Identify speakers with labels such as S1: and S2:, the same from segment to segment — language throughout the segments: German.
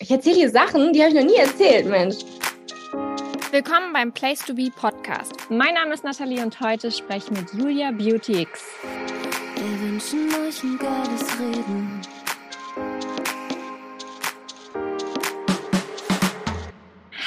S1: Ich erzähle hier Sachen, die habe ich noch nie erzählt, Mensch.
S2: Willkommen beim Place to Be Podcast. Mein Name ist Nathalie und heute spreche ich mit Julia Beauty X. Wir wünschen euch ein geiles Reden.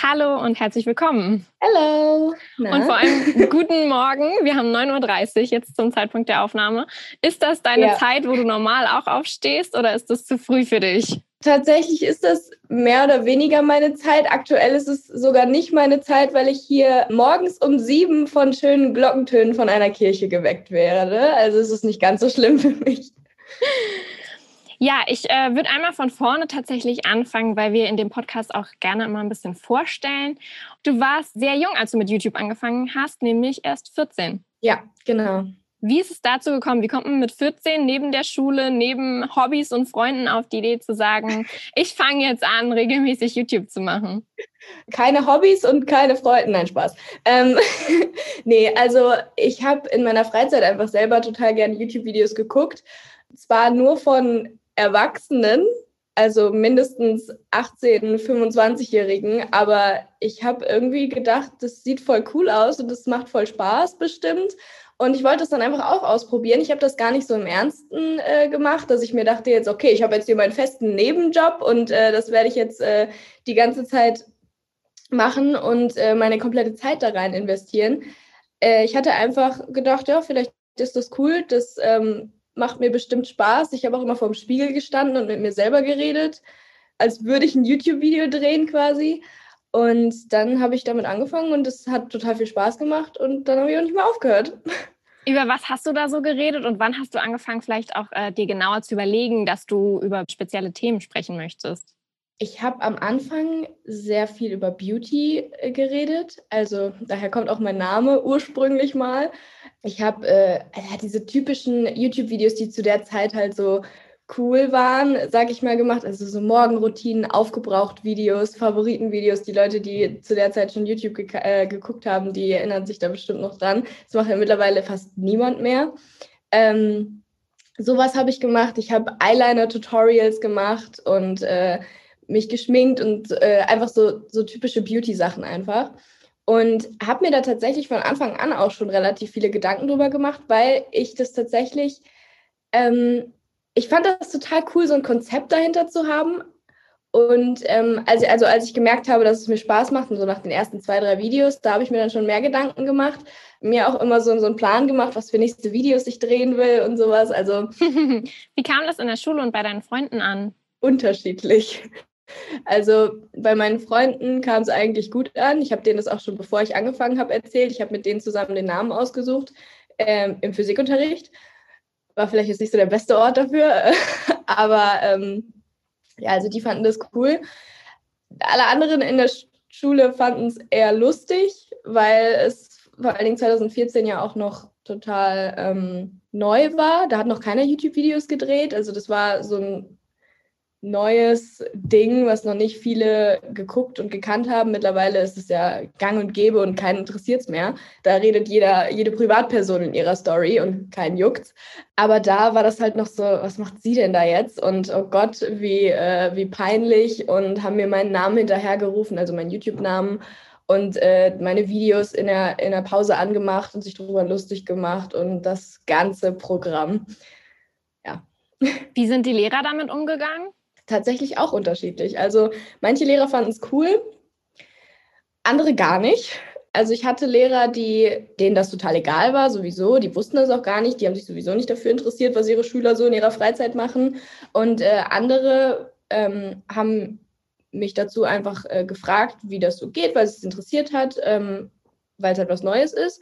S2: Hallo und herzlich willkommen.
S1: Hallo.
S2: Und vor allem guten Morgen. Wir haben 9.30 Uhr jetzt zum Zeitpunkt der Aufnahme. Ist das deine ja. Zeit, wo du normal auch aufstehst oder ist das zu früh für dich?
S1: Tatsächlich ist das mehr oder weniger meine Zeit. Aktuell ist es sogar nicht meine Zeit, weil ich hier morgens um sieben von schönen Glockentönen von einer Kirche geweckt werde. Also es ist nicht ganz so schlimm für mich.
S2: Ja, ich äh, würde einmal von vorne tatsächlich anfangen, weil wir in dem Podcast auch gerne immer ein bisschen vorstellen. Du warst sehr jung, als du mit YouTube angefangen hast, nämlich erst 14.
S1: Ja, genau.
S2: Wie ist es dazu gekommen? Wie kommt man mit 14 neben der Schule, neben Hobbys und Freunden auf die Idee zu sagen, ich fange jetzt an, regelmäßig YouTube zu machen?
S1: Keine Hobbys und keine Freunde. Nein, Spaß. Ähm, nee, also ich habe in meiner Freizeit einfach selber total gerne YouTube-Videos geguckt. Zwar nur von Erwachsenen, also mindestens 18, 25-Jährigen, aber ich habe irgendwie gedacht, das sieht voll cool aus und das macht voll Spaß bestimmt. Und ich wollte es dann einfach auch ausprobieren. Ich habe das gar nicht so im Ernsten äh, gemacht, dass ich mir dachte jetzt, okay, ich habe jetzt hier meinen festen Nebenjob und äh, das werde ich jetzt äh, die ganze Zeit machen und äh, meine komplette Zeit da rein investieren. Äh, ich hatte einfach gedacht, ja, vielleicht ist das cool, das ähm, macht mir bestimmt Spaß. Ich habe auch immer vor dem Spiegel gestanden und mit mir selber geredet, als würde ich ein YouTube-Video drehen quasi. Und dann habe ich damit angefangen und es hat total viel Spaß gemacht und dann habe ich auch nicht mehr aufgehört.
S2: Über was hast du da so geredet und wann hast du angefangen, vielleicht auch äh, dir genauer zu überlegen, dass du über spezielle Themen sprechen möchtest?
S1: Ich habe am Anfang sehr viel über Beauty äh, geredet. Also daher kommt auch mein Name ursprünglich mal. Ich habe äh, diese typischen YouTube-Videos, die zu der Zeit halt so cool waren, sag ich mal, gemacht. Also so Morgenroutinen, aufgebraucht Videos, Favoritenvideos. Die Leute, die zu der Zeit schon YouTube ge äh, geguckt haben, die erinnern sich da bestimmt noch dran. Das macht ja mittlerweile fast niemand mehr. Ähm, sowas habe ich gemacht. Ich habe Eyeliner-Tutorials gemacht und äh, mich geschminkt und äh, einfach so, so typische Beauty-Sachen einfach. Und habe mir da tatsächlich von Anfang an auch schon relativ viele Gedanken drüber gemacht, weil ich das tatsächlich, ähm, ich fand das total cool, so ein Konzept dahinter zu haben. Und ähm, also, also als ich gemerkt habe, dass es mir Spaß macht, und so nach den ersten zwei, drei Videos, da habe ich mir dann schon mehr Gedanken gemacht. Mir auch immer so, so einen Plan gemacht, was für nächste Videos ich drehen will und sowas. Also
S2: Wie kam das in der Schule und bei deinen Freunden an?
S1: Unterschiedlich. Also bei meinen Freunden kam es eigentlich gut an. Ich habe denen das auch schon, bevor ich angefangen habe, erzählt. Ich habe mit denen zusammen den Namen ausgesucht ähm, im Physikunterricht. War vielleicht jetzt nicht so der beste Ort dafür, aber ähm, ja, also die fanden das cool. Alle anderen in der Schule fanden es eher lustig, weil es vor allen Dingen 2014 ja auch noch total ähm, neu war. Da hat noch keiner YouTube-Videos gedreht. Also das war so ein neues Ding, was noch nicht viele geguckt und gekannt haben. Mittlerweile ist es ja gang und gäbe und keinen interessiert es mehr. Da redet jeder, jede Privatperson in ihrer Story und keinen juckt's. Aber da war das halt noch so, was macht sie denn da jetzt? Und oh Gott, wie, äh, wie peinlich und haben mir meinen Namen hinterhergerufen, also meinen YouTube-Namen und äh, meine Videos in der, in der Pause angemacht und sich darüber lustig gemacht und das ganze Programm. Ja.
S2: Wie sind die Lehrer damit umgegangen?
S1: Tatsächlich auch unterschiedlich. Also manche Lehrer fanden es cool, andere gar nicht. Also ich hatte Lehrer, die, denen das total egal war, sowieso, die wussten das auch gar nicht, die haben sich sowieso nicht dafür interessiert, was ihre Schüler so in ihrer Freizeit machen. Und äh, andere ähm, haben mich dazu einfach äh, gefragt, wie das so geht, weil es es interessiert hat, ähm, weil es halt was Neues ist.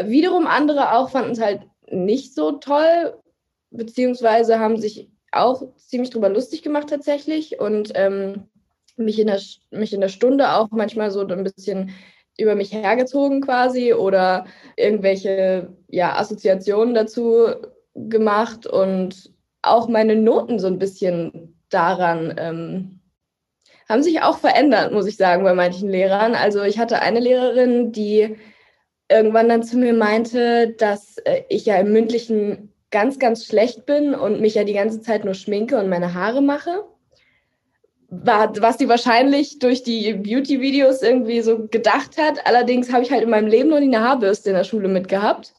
S1: Wiederum andere auch fanden es halt nicht so toll, beziehungsweise haben sich auch ziemlich drüber lustig gemacht tatsächlich und ähm, mich, in der, mich in der Stunde auch manchmal so ein bisschen über mich hergezogen quasi oder irgendwelche ja, Assoziationen dazu gemacht und auch meine Noten so ein bisschen daran ähm, haben sich auch verändert, muss ich sagen, bei manchen Lehrern. Also ich hatte eine Lehrerin, die irgendwann dann zu mir meinte, dass äh, ich ja im mündlichen ganz, ganz schlecht bin und mich ja die ganze Zeit nur schminke und meine Haare mache. was sie wahrscheinlich durch die Beauty-Videos irgendwie so gedacht hat. Allerdings habe ich halt in meinem Leben noch nie eine Haarbürste in der Schule mitgehabt.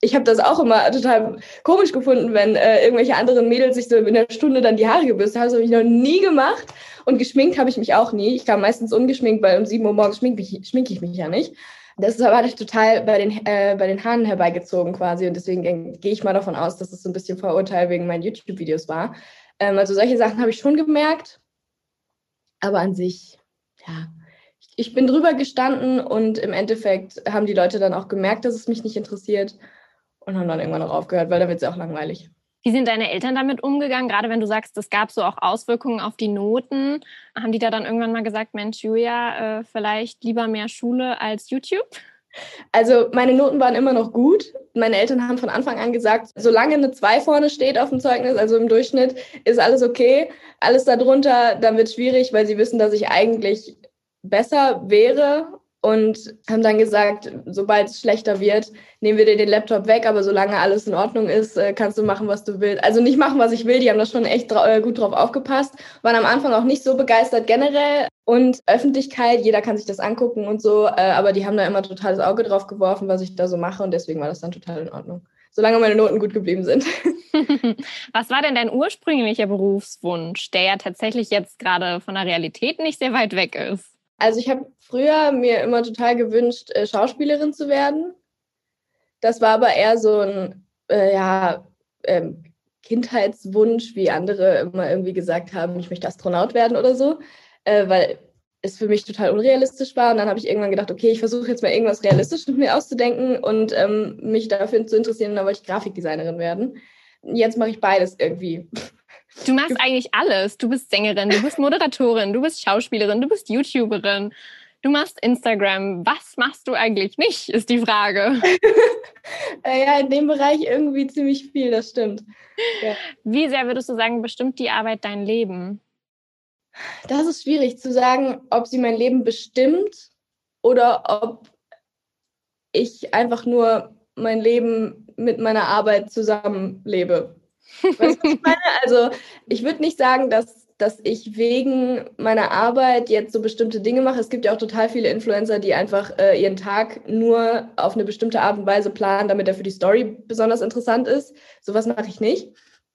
S1: Ich habe das auch immer total komisch gefunden, wenn äh, irgendwelche anderen Mädels sich so in der Stunde dann die Haare gebürstet haben. Das habe ich noch nie gemacht. Und geschminkt habe ich mich auch nie. Ich kam meistens ungeschminkt, weil um 7 Uhr morgens schminke ich, schminke ich mich ja nicht. Das ist aber total bei den, äh, bei den Haaren herbeigezogen quasi. Und deswegen gehe ich mal davon aus, dass es so ein bisschen Vorurteil wegen meinen YouTube-Videos war. Ähm, also solche Sachen habe ich schon gemerkt. Aber an sich, ja, ich bin drüber gestanden und im Endeffekt haben die Leute dann auch gemerkt, dass es mich nicht interessiert und haben dann irgendwann auch aufgehört, weil da wird es ja auch langweilig.
S2: Wie sind deine Eltern damit umgegangen? Gerade wenn du sagst, es gab so auch Auswirkungen auf die Noten. Haben die da dann irgendwann mal gesagt, Mensch, Julia, äh, vielleicht lieber mehr Schule als YouTube?
S1: Also meine Noten waren immer noch gut. Meine Eltern haben von Anfang an gesagt, solange eine 2 vorne steht auf dem Zeugnis, also im Durchschnitt, ist alles okay. Alles darunter, dann wird schwierig, weil sie wissen, dass ich eigentlich besser wäre und haben dann gesagt, sobald es schlechter wird, nehmen wir dir den Laptop weg, aber solange alles in Ordnung ist, äh, kannst du machen, was du willst. Also nicht machen, was ich will, die haben da schon echt äh, gut drauf aufgepasst, waren am Anfang auch nicht so begeistert generell und Öffentlichkeit, jeder kann sich das angucken und so, äh, aber die haben da immer total das Auge drauf geworfen, was ich da so mache und deswegen war das dann total in Ordnung. Solange meine Noten gut geblieben sind.
S2: Was war denn dein ursprünglicher Berufswunsch, der ja tatsächlich jetzt gerade von der Realität nicht sehr weit weg ist?
S1: Also ich habe früher mir immer total gewünscht, äh, Schauspielerin zu werden. Das war aber eher so ein äh, ja, ähm, Kindheitswunsch, wie andere immer irgendwie gesagt haben, ich möchte Astronaut werden oder so, äh, weil es für mich total unrealistisch war. Und dann habe ich irgendwann gedacht, okay, ich versuche jetzt mal irgendwas Realistisches mit mir auszudenken und ähm, mich dafür zu interessieren. Und dann wollte ich Grafikdesignerin werden. Jetzt mache ich beides irgendwie.
S2: Du machst eigentlich alles. Du bist Sängerin, du bist Moderatorin, du bist Schauspielerin, du bist YouTuberin, du machst Instagram. Was machst du eigentlich nicht, ist die Frage.
S1: Äh, ja, in dem Bereich irgendwie ziemlich viel, das stimmt.
S2: Ja. Wie sehr würdest du sagen, bestimmt die Arbeit dein Leben?
S1: Das ist schwierig zu sagen, ob sie mein Leben bestimmt oder ob ich einfach nur mein Leben mit meiner Arbeit zusammenlebe. Weißt du, was ich meine? Also ich würde nicht sagen, dass, dass ich wegen meiner Arbeit jetzt so bestimmte Dinge mache. Es gibt ja auch total viele Influencer, die einfach äh, ihren Tag nur auf eine bestimmte Art und Weise planen, damit er für die Story besonders interessant ist. Sowas mache ich nicht.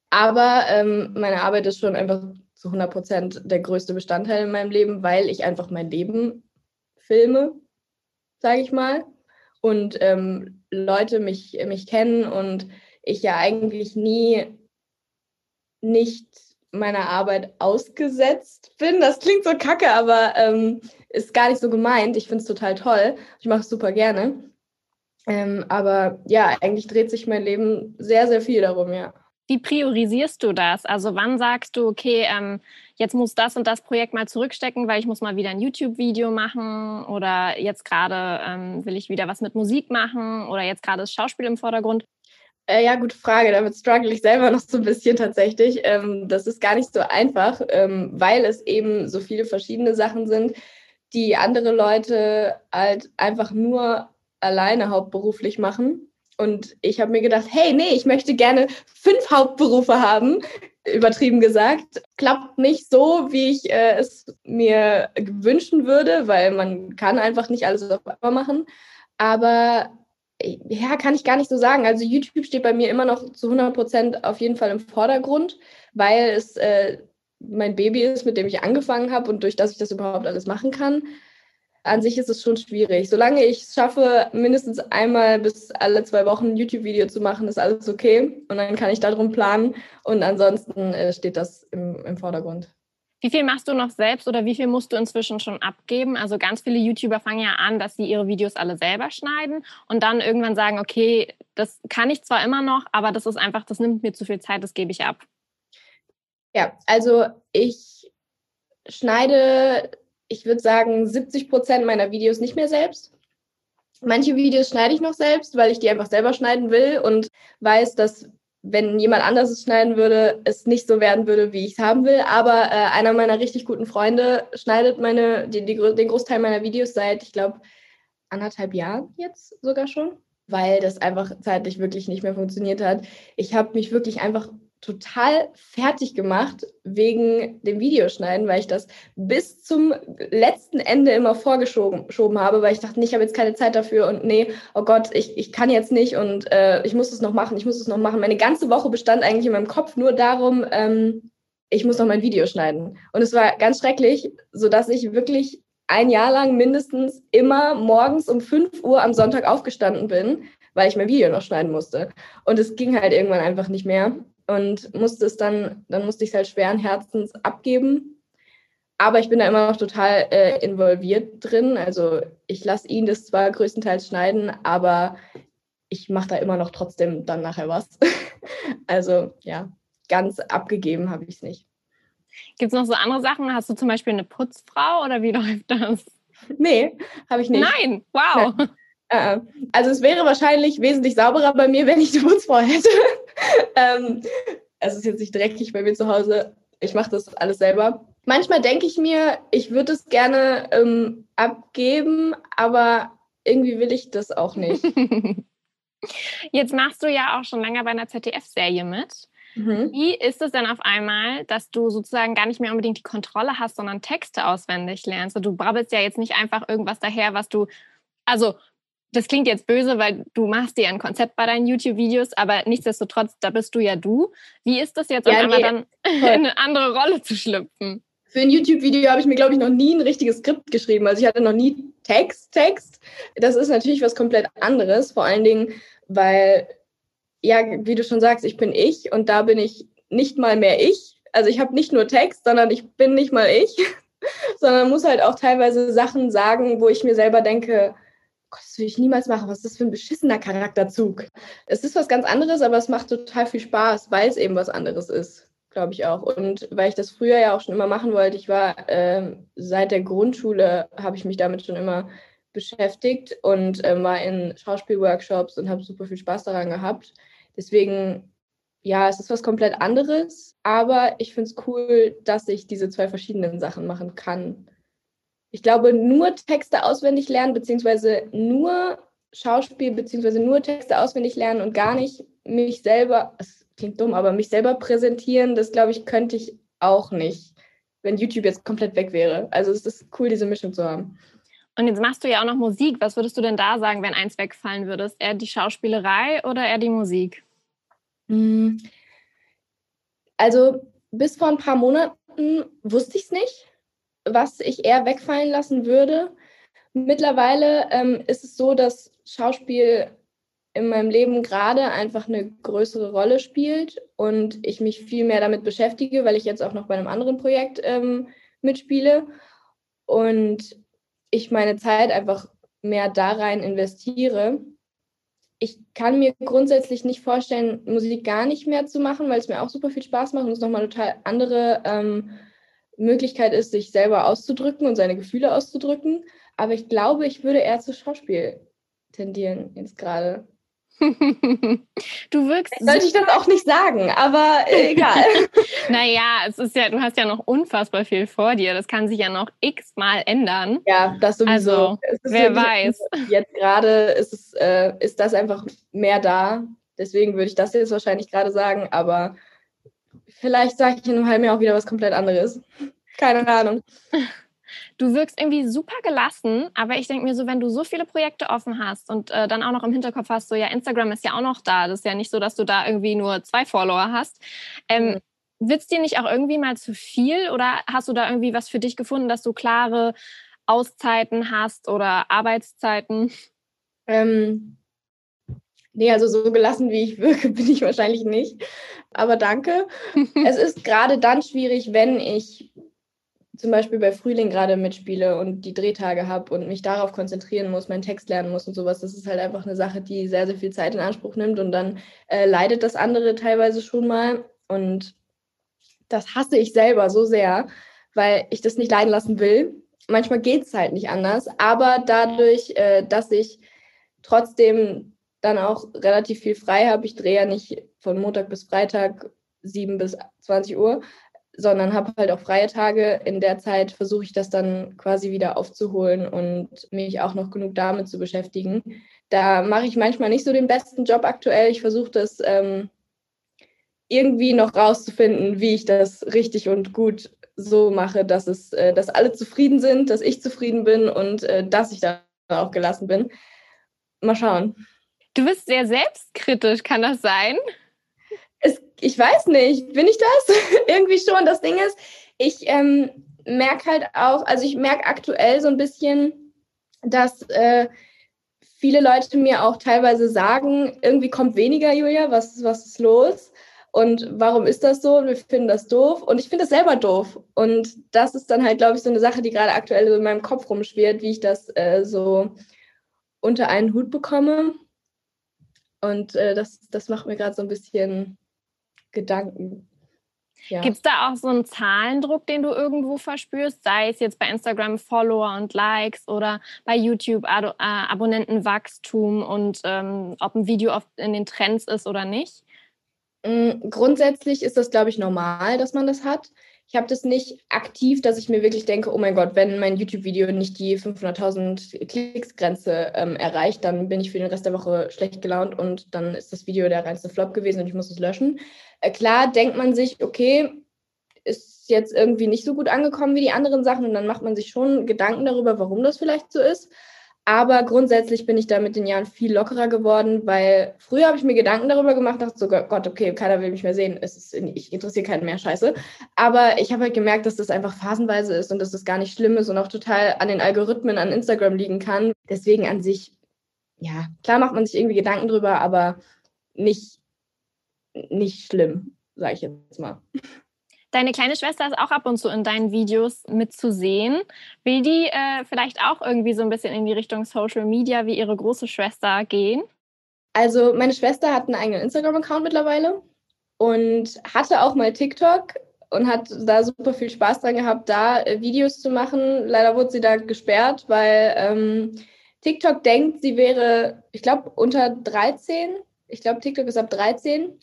S1: Aber ähm, meine Arbeit ist schon einfach zu 100 Prozent der größte Bestandteil in meinem Leben, weil ich einfach mein Leben filme, sage ich mal. Und ähm, Leute mich, mich kennen und ich ja eigentlich nie nicht meiner Arbeit ausgesetzt bin. Das klingt so kacke, aber ähm, ist gar nicht so gemeint. Ich finde es total toll. Ich mache es super gerne. Ähm, aber ja, eigentlich dreht sich mein Leben sehr, sehr viel darum, ja.
S2: Wie priorisierst du das? Also wann sagst du, okay, ähm, jetzt muss das und das Projekt mal zurückstecken, weil ich muss mal wieder ein YouTube-Video machen oder jetzt gerade ähm, will ich wieder was mit Musik machen oder jetzt gerade ist Schauspiel im Vordergrund.
S1: Äh, ja, gute Frage. Damit struggle ich selber noch so ein bisschen tatsächlich. Ähm, das ist gar nicht so einfach, ähm, weil es eben so viele verschiedene Sachen sind, die andere Leute halt einfach nur alleine hauptberuflich machen. Und ich habe mir gedacht, hey, nee, ich möchte gerne fünf Hauptberufe haben, übertrieben gesagt. Klappt nicht so, wie ich äh, es mir wünschen würde, weil man kann einfach nicht alles auf einmal machen. Aber ja, kann ich gar nicht so sagen. Also YouTube steht bei mir immer noch zu 100 Prozent auf jeden Fall im Vordergrund, weil es äh, mein Baby ist, mit dem ich angefangen habe und durch das ich das überhaupt alles machen kann. An sich ist es schon schwierig. Solange ich es schaffe, mindestens einmal bis alle zwei Wochen ein YouTube-Video zu machen, ist alles okay. Und dann kann ich darum planen. Und ansonsten äh, steht das im, im Vordergrund.
S2: Wie viel machst du noch selbst oder wie viel musst du inzwischen schon abgeben? Also ganz viele YouTuber fangen ja an, dass sie ihre Videos alle selber schneiden und dann irgendwann sagen, okay, das kann ich zwar immer noch, aber das ist einfach, das nimmt mir zu viel Zeit, das gebe ich ab.
S1: Ja, also ich schneide, ich würde sagen, 70 Prozent meiner Videos nicht mehr selbst. Manche Videos schneide ich noch selbst, weil ich die einfach selber schneiden will und weiß, dass wenn jemand anders es schneiden würde, es nicht so werden würde, wie ich es haben will. Aber äh, einer meiner richtig guten Freunde schneidet meine, die, die, den Großteil meiner Videos seit, ich glaube, anderthalb Jahren jetzt sogar schon, weil das einfach zeitlich wirklich nicht mehr funktioniert hat. Ich habe mich wirklich einfach total fertig gemacht wegen dem Videoschneiden, weil ich das bis zum letzten Ende immer vorgeschoben habe, weil ich dachte, nee, ich habe jetzt keine Zeit dafür und nee, oh Gott, ich, ich kann jetzt nicht und äh, ich muss es noch machen, ich muss es noch machen. Meine ganze Woche bestand eigentlich in meinem Kopf nur darum, ähm, ich muss noch mein Video schneiden. Und es war ganz schrecklich, sodass ich wirklich ein Jahr lang mindestens immer morgens um 5 Uhr am Sonntag aufgestanden bin, weil ich mein Video noch schneiden musste. Und es ging halt irgendwann einfach nicht mehr und musste es dann, dann musste ich es halt schweren Herzens abgeben. Aber ich bin da immer noch total äh, involviert drin. Also ich lasse ihn das zwar größtenteils schneiden, aber ich mache da immer noch trotzdem dann nachher was. also ja, ganz abgegeben habe ich es nicht.
S2: Gibt es noch so andere Sachen? Hast du zum Beispiel eine Putzfrau oder wie läuft das?
S1: Nee, habe ich nicht.
S2: Nein, wow. Nein.
S1: Äh, also es wäre wahrscheinlich wesentlich sauberer bei mir, wenn ich eine Putzfrau hätte. ähm, es ist jetzt nicht dreckig bei mir zu Hause. Ich mache das alles selber. Manchmal denke ich mir, ich würde es gerne ähm, abgeben, aber irgendwie will ich das auch nicht.
S2: Jetzt machst du ja auch schon länger bei einer ZDF-Serie mit. Mhm. Wie ist es denn auf einmal, dass du sozusagen gar nicht mehr unbedingt die Kontrolle hast, sondern Texte auswendig lernst? Und du brabbelst ja jetzt nicht einfach irgendwas daher, was du, also das klingt jetzt böse, weil du machst dir ein Konzept bei deinen YouTube-Videos, aber nichtsdestotrotz, da bist du ja du. Wie ist das jetzt, ja, auf einmal nee, dann in eine andere Rolle zu schlüpfen?
S1: Für ein YouTube-Video habe ich mir, glaube ich, noch nie ein richtiges Skript geschrieben. Also ich hatte noch nie Text, Text. Das ist natürlich was komplett anderes, vor allen Dingen, weil, ja, wie du schon sagst, ich bin ich und da bin ich nicht mal mehr ich. Also ich habe nicht nur Text, sondern ich bin nicht mal ich, sondern muss halt auch teilweise Sachen sagen, wo ich mir selber denke, Gott, das will ich niemals machen. Was ist das für ein beschissener Charakterzug? Es ist was ganz anderes, aber es macht total viel Spaß, weil es eben was anderes ist, glaube ich auch. Und weil ich das früher ja auch schon immer machen wollte, ich war äh, seit der Grundschule, habe ich mich damit schon immer beschäftigt und äh, war in Schauspielworkshops und habe super viel Spaß daran gehabt. Deswegen, ja, es ist was komplett anderes, aber ich finde es cool, dass ich diese zwei verschiedenen Sachen machen kann ich glaube, nur Texte auswendig lernen, beziehungsweise nur Schauspiel, beziehungsweise nur Texte auswendig lernen und gar nicht mich selber, es klingt dumm, aber mich selber präsentieren, das glaube ich, könnte ich auch nicht, wenn YouTube jetzt komplett weg wäre. Also es ist cool, diese Mischung zu haben.
S2: Und jetzt machst du ja auch noch Musik. Was würdest du denn da sagen, wenn eins wegfallen würde? Eher die Schauspielerei oder eher die Musik?
S1: Hm. Also bis vor ein paar Monaten wusste ich es nicht was ich eher wegfallen lassen würde. Mittlerweile ähm, ist es so, dass Schauspiel in meinem Leben gerade einfach eine größere Rolle spielt und ich mich viel mehr damit beschäftige, weil ich jetzt auch noch bei einem anderen Projekt ähm, mitspiele und ich meine Zeit einfach mehr da rein investiere. Ich kann mir grundsätzlich nicht vorstellen, Musik gar nicht mehr zu machen, weil es mir auch super viel Spaß macht und es nochmal total andere ähm, Möglichkeit ist, sich selber auszudrücken und seine Gefühle auszudrücken. Aber ich glaube, ich würde eher zu Schauspiel tendieren jetzt gerade.
S2: du wirkst.
S1: Sollte ich das auch nicht sagen, aber egal.
S2: naja, es ist ja, du hast ja noch unfassbar viel vor dir. Das kann sich ja noch x-mal ändern.
S1: Ja, das sowieso.
S2: Also, wer weiß.
S1: Jetzt gerade ist, es, äh, ist das einfach mehr da. Deswegen würde ich das jetzt wahrscheinlich gerade sagen, aber Vielleicht sage ich in einem halben Jahr auch wieder was komplett anderes. Keine Ahnung.
S2: Du wirkst irgendwie super gelassen, aber ich denke mir so, wenn du so viele Projekte offen hast und äh, dann auch noch im Hinterkopf hast, so ja, Instagram ist ja auch noch da. Das ist ja nicht so, dass du da irgendwie nur zwei Follower hast. Ähm, mhm. Wird es dir nicht auch irgendwie mal zu viel oder hast du da irgendwie was für dich gefunden, dass du klare Auszeiten hast oder Arbeitszeiten?
S1: Ähm, Nee, also so gelassen, wie ich wirke, bin ich wahrscheinlich nicht. Aber danke. es ist gerade dann schwierig, wenn ich zum Beispiel bei Frühling gerade mitspiele und die Drehtage habe und mich darauf konzentrieren muss, meinen Text lernen muss und sowas. Das ist halt einfach eine Sache, die sehr, sehr viel Zeit in Anspruch nimmt und dann äh, leidet das andere teilweise schon mal. Und das hasse ich selber so sehr, weil ich das nicht leiden lassen will. Manchmal geht es halt nicht anders, aber dadurch, äh, dass ich trotzdem dann auch relativ viel frei habe. Ich drehe ja nicht von Montag bis Freitag 7 bis 20 Uhr, sondern habe halt auch freie Tage. In der Zeit versuche ich das dann quasi wieder aufzuholen und mich auch noch genug damit zu beschäftigen. Da mache ich manchmal nicht so den besten Job aktuell. Ich versuche das ähm, irgendwie noch rauszufinden, wie ich das richtig und gut so mache, dass es, äh, dass alle zufrieden sind, dass ich zufrieden bin und äh, dass ich da auch gelassen bin. Mal schauen.
S2: Du bist sehr selbstkritisch, kann das sein?
S1: Es, ich weiß nicht, bin ich das? Irgendwie schon. Das Ding ist, ich ähm, merke halt auch, also ich merke aktuell so ein bisschen, dass äh, viele Leute mir auch teilweise sagen, irgendwie kommt weniger, Julia, was, was ist los? Und warum ist das so? Wir finden das doof. Und ich finde das selber doof. Und das ist dann halt, glaube ich, so eine Sache, die gerade aktuell so in meinem Kopf rumschwirrt, wie ich das äh, so unter einen Hut bekomme. Und äh, das, das macht mir gerade so ein bisschen Gedanken.
S2: Ja. Gibt es da auch so einen Zahlendruck, den du irgendwo verspürst, sei es jetzt bei Instagram Follower und Likes oder bei YouTube Ad äh, Abonnentenwachstum und ähm, ob ein Video oft in den Trends ist oder nicht?
S1: Mm, grundsätzlich ist das, glaube ich, normal, dass man das hat. Ich habe das nicht aktiv, dass ich mir wirklich denke, oh mein Gott, wenn mein YouTube-Video nicht die 500.000 Klicks-Grenze ähm, erreicht, dann bin ich für den Rest der Woche schlecht gelaunt und dann ist das Video der reinste Flop gewesen und ich muss es löschen. Äh, klar denkt man sich, okay, ist jetzt irgendwie nicht so gut angekommen wie die anderen Sachen und dann macht man sich schon Gedanken darüber, warum das vielleicht so ist. Aber grundsätzlich bin ich da mit den Jahren viel lockerer geworden, weil früher habe ich mir Gedanken darüber gemacht, dachte so, Gott, okay, keiner will mich mehr sehen, ist, ich interessiere keinen mehr, scheiße. Aber ich habe halt gemerkt, dass das einfach phasenweise ist und dass das gar nicht schlimm ist und auch total an den Algorithmen an Instagram liegen kann. Deswegen an sich, ja, klar macht man sich irgendwie Gedanken drüber, aber nicht, nicht schlimm, sage ich jetzt mal.
S2: Deine kleine Schwester ist auch ab und zu in deinen Videos mitzusehen. Will die äh, vielleicht auch irgendwie so ein bisschen in die Richtung Social Media wie ihre große Schwester gehen?
S1: Also meine Schwester hat einen eigenen Instagram-Account mittlerweile und hatte auch mal TikTok und hat da super viel Spaß dran gehabt, da äh, Videos zu machen. Leider wurde sie da gesperrt, weil ähm, TikTok denkt, sie wäre, ich glaube, unter 13. Ich glaube, TikTok ist ab 13,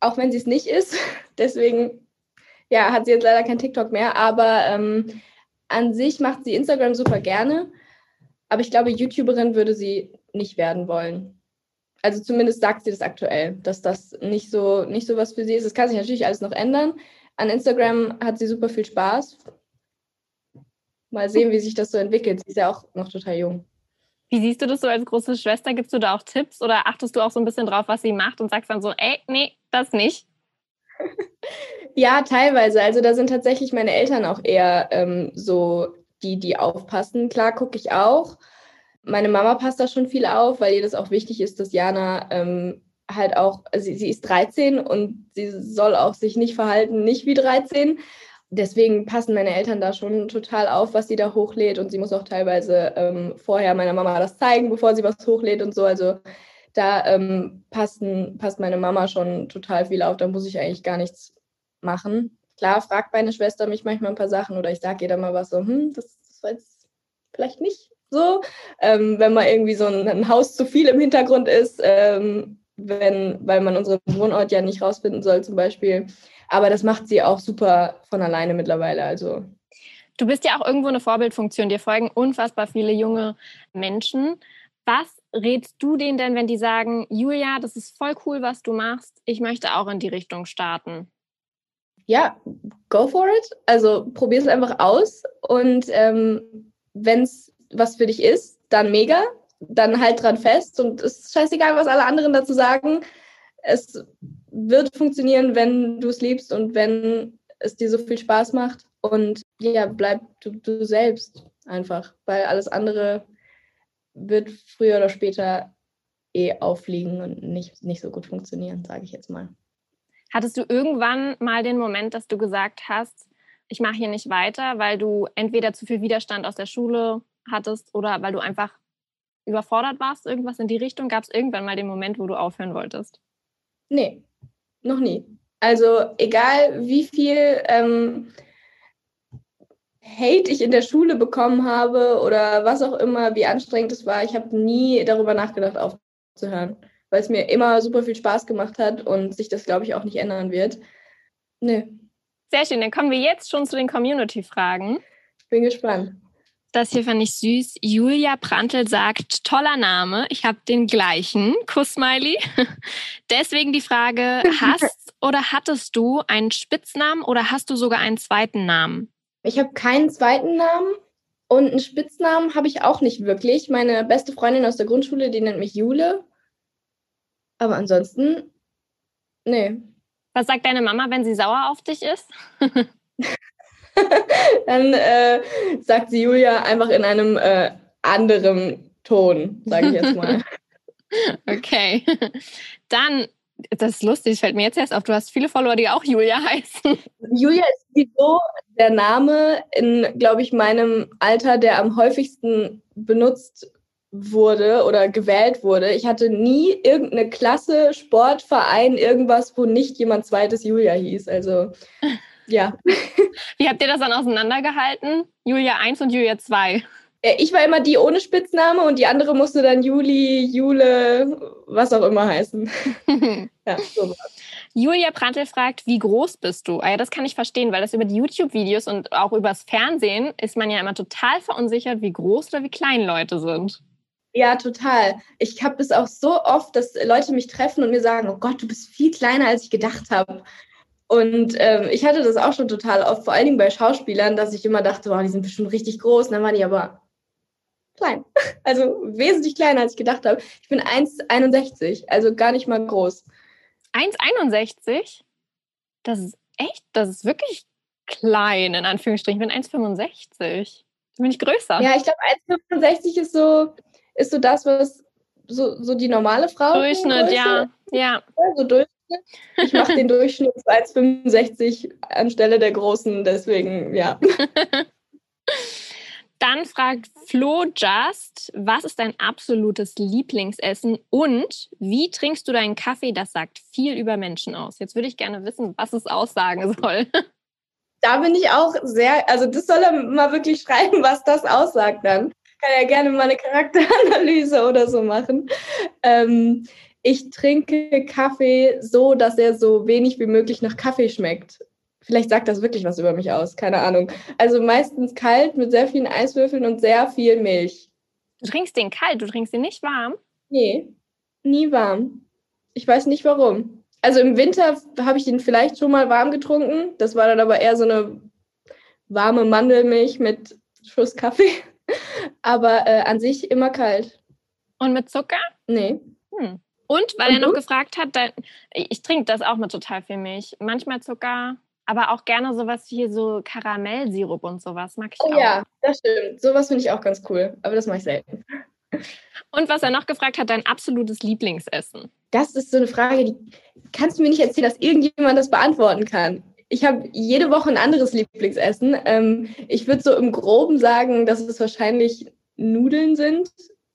S1: auch wenn sie es nicht ist. Deswegen ja, hat sie jetzt leider kein TikTok mehr, aber ähm, an sich macht sie Instagram super gerne. Aber ich glaube, YouTuberin würde sie nicht werden wollen. Also zumindest sagt sie das aktuell, dass das nicht so, nicht so was für sie ist. Das kann sich natürlich alles noch ändern. An Instagram hat sie super viel Spaß. Mal sehen, wie sich das so entwickelt. Sie ist ja auch noch total jung.
S2: Wie siehst du das so als große Schwester? Gibst du da auch Tipps oder achtest du auch so ein bisschen drauf, was sie macht und sagst dann so, ey, nee, das nicht?
S1: Ja, teilweise. Also da sind tatsächlich meine Eltern auch eher ähm, so die, die aufpassen. Klar gucke ich auch. Meine Mama passt da schon viel auf, weil ihr das auch wichtig ist, dass Jana ähm, halt auch, sie, sie ist 13 und sie soll auch sich nicht verhalten, nicht wie 13. Deswegen passen meine Eltern da schon total auf, was sie da hochlädt und sie muss auch teilweise ähm, vorher meiner Mama das zeigen, bevor sie was hochlädt und so. Also da ähm, passen, passt meine Mama schon total viel auf. Da muss ich eigentlich gar nichts machen. Klar, fragt meine Schwester mich manchmal ein paar Sachen oder ich sage ihr dann mal was so, hm, das, war jetzt vielleicht nicht so. Ähm, wenn mal irgendwie so ein, ein, Haus zu viel im Hintergrund ist, ähm, wenn, weil man unseren Wohnort ja nicht rausfinden soll zum Beispiel. Aber das macht sie auch super von alleine mittlerweile. Also
S2: Du bist ja auch irgendwo eine Vorbildfunktion. Dir folgen unfassbar viele junge Menschen. Was rätst du denen denn, wenn die sagen, Julia, das ist voll cool, was du machst, ich möchte auch in die Richtung starten?
S1: Ja, go for it. Also probier es einfach aus und ähm, wenn es was für dich ist, dann mega, dann halt dran fest und es ist scheißegal, was alle anderen dazu sagen. Es wird funktionieren, wenn du es liebst und wenn es dir so viel Spaß macht. Und ja, bleib du, du selbst einfach, weil alles andere wird früher oder später eh auffliegen und nicht, nicht so gut funktionieren, sage ich jetzt mal.
S2: Hattest du irgendwann mal den Moment, dass du gesagt hast, ich mache hier nicht weiter, weil du entweder zu viel Widerstand aus der Schule hattest oder weil du einfach überfordert warst, irgendwas in die Richtung? Gab es irgendwann mal den Moment, wo du aufhören wolltest?
S1: Nee, noch nie. Also egal wie viel ähm, Hate ich in der Schule bekommen habe oder was auch immer, wie anstrengend es war, ich habe nie darüber nachgedacht, aufzuhören, weil es mir immer super viel Spaß gemacht hat und sich das, glaube ich, auch nicht ändern wird. Nö.
S2: Sehr schön, dann kommen wir jetzt schon zu den Community-Fragen.
S1: Ich bin gespannt.
S2: Das hier fand ich süß. Julia Prantl sagt, toller Name, ich habe den gleichen. Kuss-Smiley. Deswegen die Frage, Hass oder hattest du einen Spitznamen oder hast du sogar einen zweiten Namen?
S1: Ich habe keinen zweiten Namen und einen Spitznamen habe ich auch nicht wirklich. Meine beste Freundin aus der Grundschule, die nennt mich Jule. Aber ansonsten, nee.
S2: Was sagt deine Mama, wenn sie sauer auf dich ist?
S1: Dann äh, sagt sie Julia einfach in einem äh, anderen Ton, sage ich jetzt mal.
S2: okay. Dann, das ist lustig, fällt mir jetzt erst auf, du hast viele Follower, die auch Julia heißen.
S1: Julia ist sowieso der Name in, glaube ich, meinem Alter, der am häufigsten benutzt wurde oder gewählt wurde. Ich hatte nie irgendeine Klasse, Sportverein, irgendwas, wo nicht jemand zweites Julia hieß. Also ja.
S2: Wie habt ihr das dann auseinandergehalten? Julia 1 und Julia 2?
S1: Ich war immer die ohne Spitzname und die andere musste dann Juli, Jule, was auch immer heißen.
S2: ja, so Julia Prantl fragt, wie groß bist du? Ah ja, das kann ich verstehen, weil das über die YouTube-Videos und auch übers Fernsehen ist man ja immer total verunsichert, wie groß oder wie klein Leute sind.
S1: Ja, total. Ich habe es auch so oft, dass Leute mich treffen und mir sagen, oh Gott, du bist viel kleiner, als ich gedacht habe. Und ähm, ich hatte das auch schon total oft, vor allen Dingen bei Schauspielern, dass ich immer dachte, wow, die sind bestimmt richtig groß. Und dann waren die aber klein. Also wesentlich kleiner, als ich gedacht habe. Ich bin 1,61, also gar nicht mal groß.
S2: 1,61? Das ist echt, das ist wirklich klein, in Anführungsstrichen. Ich bin 1,65. Da bin ich größer.
S1: Ja, ich glaube, 1,65 ist so, ist so das, was so, so die normale Frau.
S2: Durchschnitt, ja. ja.
S1: So Durchschnitt. Ich mache den Durchschnitt 1,65 anstelle der großen, deswegen, ja.
S2: Dann fragt Flo Just, was ist dein absolutes Lieblingsessen und wie trinkst du deinen Kaffee? Das sagt viel über Menschen aus. Jetzt würde ich gerne wissen, was es aussagen soll.
S1: Da bin ich auch sehr, also das soll er mal wirklich schreiben, was das aussagt dann. Kann ja gerne mal eine Charakteranalyse oder so machen. Ähm, ich trinke Kaffee so, dass er so wenig wie möglich nach Kaffee schmeckt. Vielleicht sagt das wirklich was über mich aus, keine Ahnung. Also meistens kalt mit sehr vielen Eiswürfeln und sehr viel Milch.
S2: Du trinkst den kalt, du trinkst den nicht warm?
S1: Nee, nie warm. Ich weiß nicht warum. Also im Winter habe ich den vielleicht schon mal warm getrunken. Das war dann aber eher so eine warme Mandelmilch mit Schuss Kaffee. Aber äh, an sich immer kalt.
S2: Und mit Zucker?
S1: Nee. Hm.
S2: Und weil Und er noch gefragt hat, dann, ich trinke das auch mit total viel Milch. Manchmal Zucker, aber auch gerne sowas wie so Karamellsirup und sowas mag ich oh, auch.
S1: Ja, das stimmt. Sowas finde ich auch ganz cool, aber das mache ich selten.
S2: Und was er noch gefragt hat, dein absolutes Lieblingsessen?
S1: Das ist so eine Frage, die kannst du mir nicht erzählen, dass irgendjemand das beantworten kann. Ich habe jede Woche ein anderes Lieblingsessen. Ähm, ich würde so im Groben sagen, dass es wahrscheinlich Nudeln sind,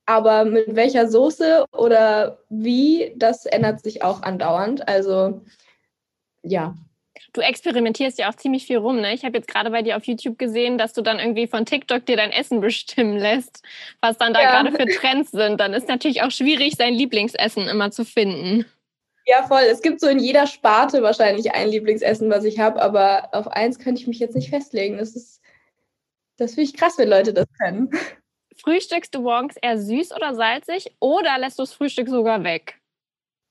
S1: aber mit welcher Soße oder wie, das ändert sich auch andauernd. Also ja,
S2: Du experimentierst ja auch ziemlich viel rum, ne? Ich habe jetzt gerade bei dir auf YouTube gesehen, dass du dann irgendwie von TikTok dir dein Essen bestimmen lässt, was dann da ja. gerade für Trends sind. Dann ist natürlich auch schwierig, sein Lieblingsessen immer zu finden.
S1: Ja, voll. Es gibt so in jeder Sparte wahrscheinlich ein Lieblingsessen, was ich habe, aber auf eins könnte ich mich jetzt nicht festlegen. Das ist, das finde ich krass, wenn Leute das können.
S2: Frühstückst du morgens eher süß oder salzig oder lässt du das Frühstück sogar weg?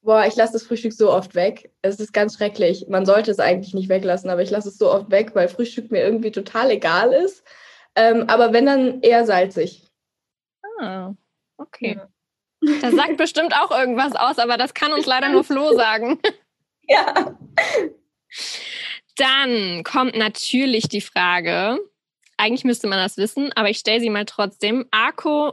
S1: Boah, ich lasse das Frühstück so oft weg. Es ist ganz schrecklich. Man sollte es eigentlich nicht weglassen, aber ich lasse es so oft weg, weil Frühstück mir irgendwie total egal ist. Ähm, aber wenn dann eher salzig.
S2: Ah, okay. Ja. Das sagt bestimmt auch irgendwas aus, aber das kann uns leider nur Flo sagen.
S1: Ja.
S2: Dann kommt natürlich die Frage, eigentlich müsste man das wissen, aber ich stelle sie mal trotzdem. Arco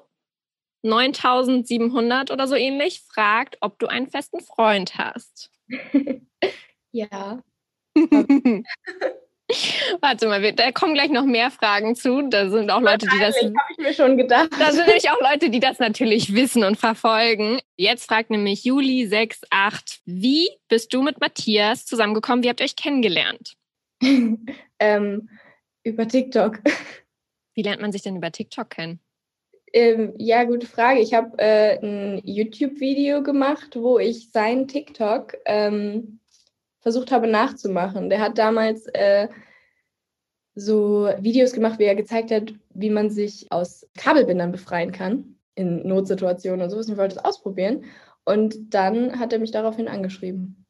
S2: 9700 oder so ähnlich fragt, ob du einen festen Freund hast.
S1: ja.
S2: Warte mal, da kommen gleich noch mehr Fragen zu. Da sind auch Leute, die das.
S1: Habe ich mir schon gedacht.
S2: Da sind nämlich auch Leute, die das natürlich wissen und verfolgen. Jetzt fragt nämlich Juli68, wie bist du mit Matthias zusammengekommen? Wie habt ihr euch kennengelernt?
S1: ähm, über TikTok.
S2: Wie lernt man sich denn über TikTok kennen?
S1: Ähm, ja, gute Frage. Ich habe äh, ein YouTube-Video gemacht, wo ich seinen TikTok ähm, versucht habe nachzumachen. Der hat damals äh, so Videos gemacht, wie er gezeigt hat, wie man sich aus Kabelbindern befreien kann in Notsituationen und sowas. Ich wollte es ausprobieren. Und dann hat er mich daraufhin angeschrieben.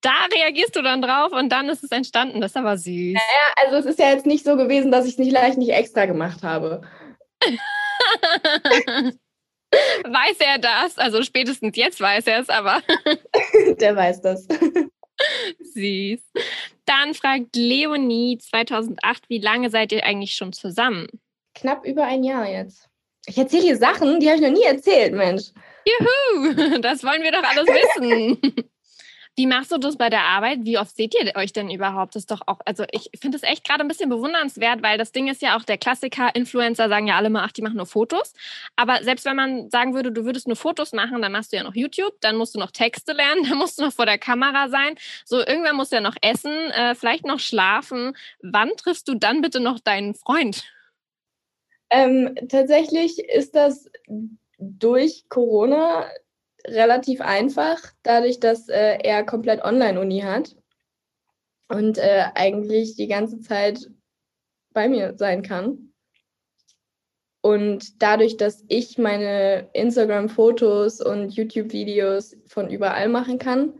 S2: da reagierst du dann drauf und dann ist es entstanden. Das ist aber süß.
S1: Naja, also es ist ja jetzt nicht so gewesen, dass ich es nicht leicht nicht extra gemacht habe.
S2: weiß er das? Also spätestens jetzt weiß er es, aber.
S1: Der weiß das.
S2: Süß. Dann fragt Leonie 2008, wie lange seid ihr eigentlich schon zusammen?
S1: Knapp über ein Jahr jetzt. Ich erzähle hier Sachen, die habe ich noch nie erzählt, Mensch.
S2: Juhu, das wollen wir doch alles wissen. Wie machst du das bei der Arbeit? Wie oft seht ihr euch denn überhaupt? Das ist doch auch, also ich finde es echt gerade ein bisschen bewundernswert, weil das Ding ist ja auch der Klassiker, Influencer sagen ja alle mal, ach, die machen nur Fotos. Aber selbst wenn man sagen würde, du würdest nur Fotos machen, dann machst du ja noch YouTube, dann musst du noch Texte lernen, dann musst du noch vor der Kamera sein. So, irgendwann musst du ja noch essen, äh, vielleicht noch schlafen. Wann triffst du dann bitte noch deinen Freund?
S1: Ähm, tatsächlich ist das durch Corona relativ einfach, dadurch, dass äh, er komplett Online-Uni hat und äh, eigentlich die ganze Zeit bei mir sein kann. Und dadurch, dass ich meine Instagram-Fotos und YouTube-Videos von überall machen kann,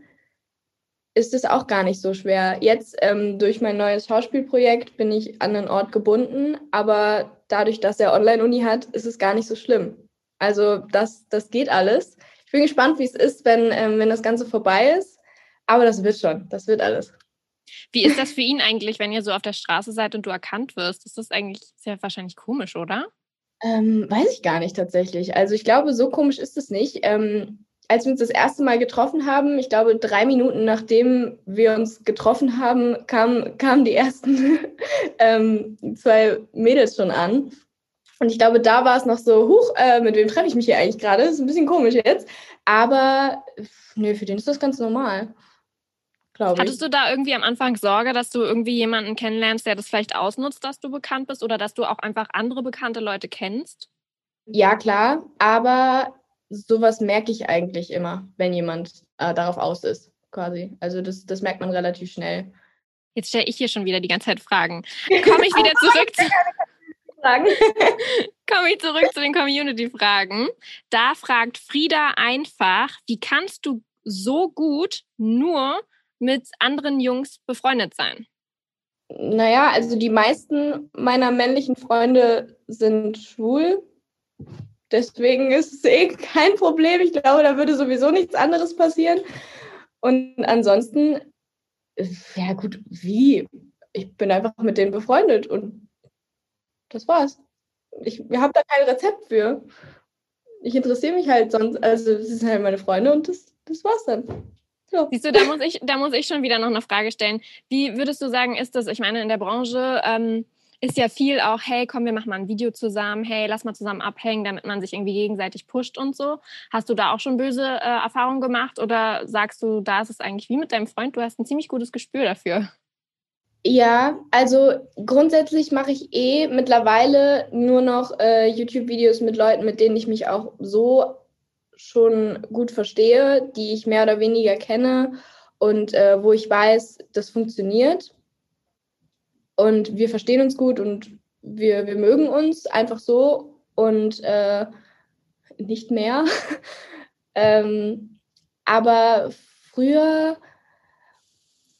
S1: ist es auch gar nicht so schwer. Jetzt ähm, durch mein neues Schauspielprojekt bin ich an einen Ort gebunden, aber dadurch, dass er Online-Uni hat, ist es gar nicht so schlimm. Also das, das geht alles ich bin gespannt, wie es ist, wenn, ähm, wenn das Ganze vorbei ist. Aber das wird schon, das wird alles.
S2: Wie ist das für ihn eigentlich, wenn ihr so auf der Straße seid und du erkannt wirst? Ist das eigentlich sehr wahrscheinlich komisch, oder?
S1: Ähm, weiß ich gar nicht tatsächlich. Also ich glaube, so komisch ist es nicht. Ähm, als wir uns das erste Mal getroffen haben, ich glaube, drei Minuten nachdem wir uns getroffen haben, kamen kam die ersten ähm, zwei Mädels schon an. Und ich glaube, da war es noch so, huch, äh, mit wem treffe ich mich hier eigentlich gerade? Ist ein bisschen komisch jetzt. Aber nö, für den ist das ganz normal.
S2: Hattest du da irgendwie am Anfang Sorge, dass du irgendwie jemanden kennenlernst, der das vielleicht ausnutzt, dass du bekannt bist oder dass du auch einfach andere bekannte Leute kennst?
S1: Ja, klar. Aber sowas merke ich eigentlich immer, wenn jemand äh, darauf aus ist, quasi. Also das, das merkt man relativ schnell.
S2: Jetzt stelle ich hier schon wieder die ganze Zeit Fragen. Komme ich wieder zurück zu. Fragen. Komme ich zurück zu den Community-Fragen. Da fragt Frieda einfach, wie kannst du so gut nur mit anderen Jungs befreundet sein?
S1: Naja, also die meisten meiner männlichen Freunde sind schwul. Deswegen ist es eh kein Problem. Ich glaube, da würde sowieso nichts anderes passieren. Und ansonsten, ja gut, wie? Ich bin einfach mit denen befreundet und das war's. Ich habe da kein Rezept für. Ich interessiere mich halt sonst, also es sind halt meine Freunde und das, das war's dann.
S2: So. Siehst du, da muss, ich, da muss ich schon wieder noch eine Frage stellen. Wie würdest du sagen, ist das, ich meine, in der Branche ähm, ist ja viel auch, hey, komm, wir machen mal ein Video zusammen, hey, lass mal zusammen abhängen, damit man sich irgendwie gegenseitig pusht und so. Hast du da auch schon böse äh, Erfahrungen gemacht oder sagst du, da ist es eigentlich wie mit deinem Freund, du hast ein ziemlich gutes Gespür dafür?
S1: Ja, also grundsätzlich mache ich eh mittlerweile nur noch äh, YouTube-Videos mit Leuten, mit denen ich mich auch so schon gut verstehe, die ich mehr oder weniger kenne und äh, wo ich weiß, das funktioniert. Und wir verstehen uns gut und wir, wir mögen uns einfach so und äh, nicht mehr. ähm, aber früher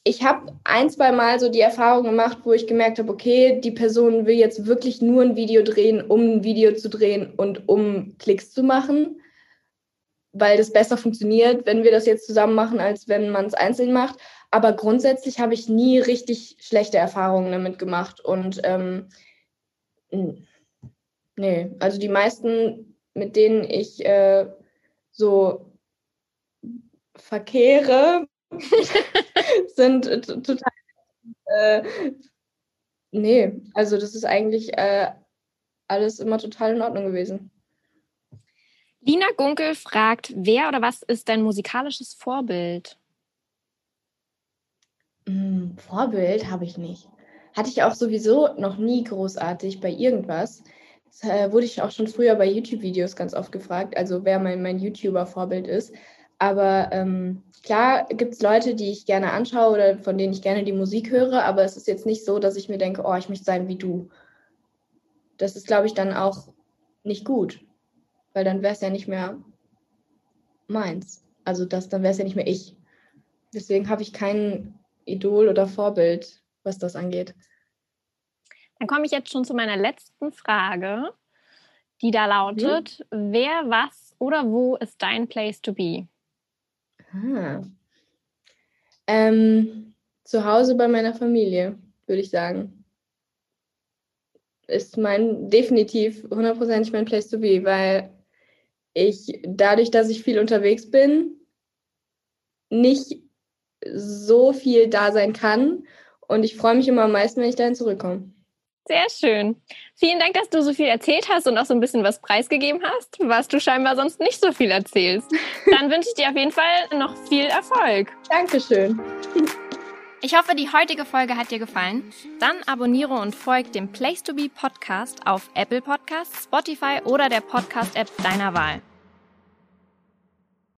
S1: ich habe ein, zwei Mal so die Erfahrung gemacht, wo ich gemerkt habe, okay, die Person will jetzt wirklich nur ein Video drehen, um ein Video zu drehen und um Klicks zu machen, weil das besser funktioniert, wenn wir das jetzt zusammen machen, als wenn man es einzeln macht. Aber grundsätzlich habe ich nie richtig schlechte Erfahrungen damit gemacht. Und ähm, nee, also die meisten, mit denen ich äh, so verkehre, sind äh, total. Äh, nee, also das ist eigentlich äh, alles immer total in Ordnung gewesen.
S2: Lina Gunkel fragt, wer oder was ist dein musikalisches Vorbild?
S1: Hm, Vorbild habe ich nicht. Hatte ich auch sowieso noch nie großartig bei irgendwas. Das äh, wurde ich auch schon früher bei YouTube-Videos ganz oft gefragt, also wer mein, mein YouTuber-Vorbild ist. Aber ähm, klar gibt es Leute, die ich gerne anschaue oder von denen ich gerne die Musik höre, aber es ist jetzt nicht so, dass ich mir denke, oh, ich möchte sein wie du. Das ist, glaube ich, dann auch nicht gut, weil dann wäre es ja nicht mehr meins. Also das, dann wäre es ja nicht mehr ich. deswegen habe ich kein Idol oder Vorbild, was das angeht.
S2: Dann komme ich jetzt schon zu meiner letzten Frage, die da lautet: mhm. Wer, was oder wo ist dein Place to be?
S1: Ah. Ähm, zu Hause bei meiner Familie, würde ich sagen. Ist mein definitiv hundertprozentig mein Place to be, weil ich dadurch, dass ich viel unterwegs bin, nicht so viel da sein kann. Und ich freue mich immer am meisten, wenn ich dahin zurückkomme.
S2: Sehr schön. Vielen Dank, dass du so viel erzählt hast und auch so ein bisschen was preisgegeben hast, was du scheinbar sonst nicht so viel erzählst. Dann wünsche ich dir auf jeden Fall noch viel Erfolg.
S1: Dankeschön.
S2: Ich hoffe, die heutige Folge hat dir gefallen. Dann abonniere und folge dem Place to Be Podcast auf Apple Podcasts, Spotify oder der Podcast-App deiner Wahl.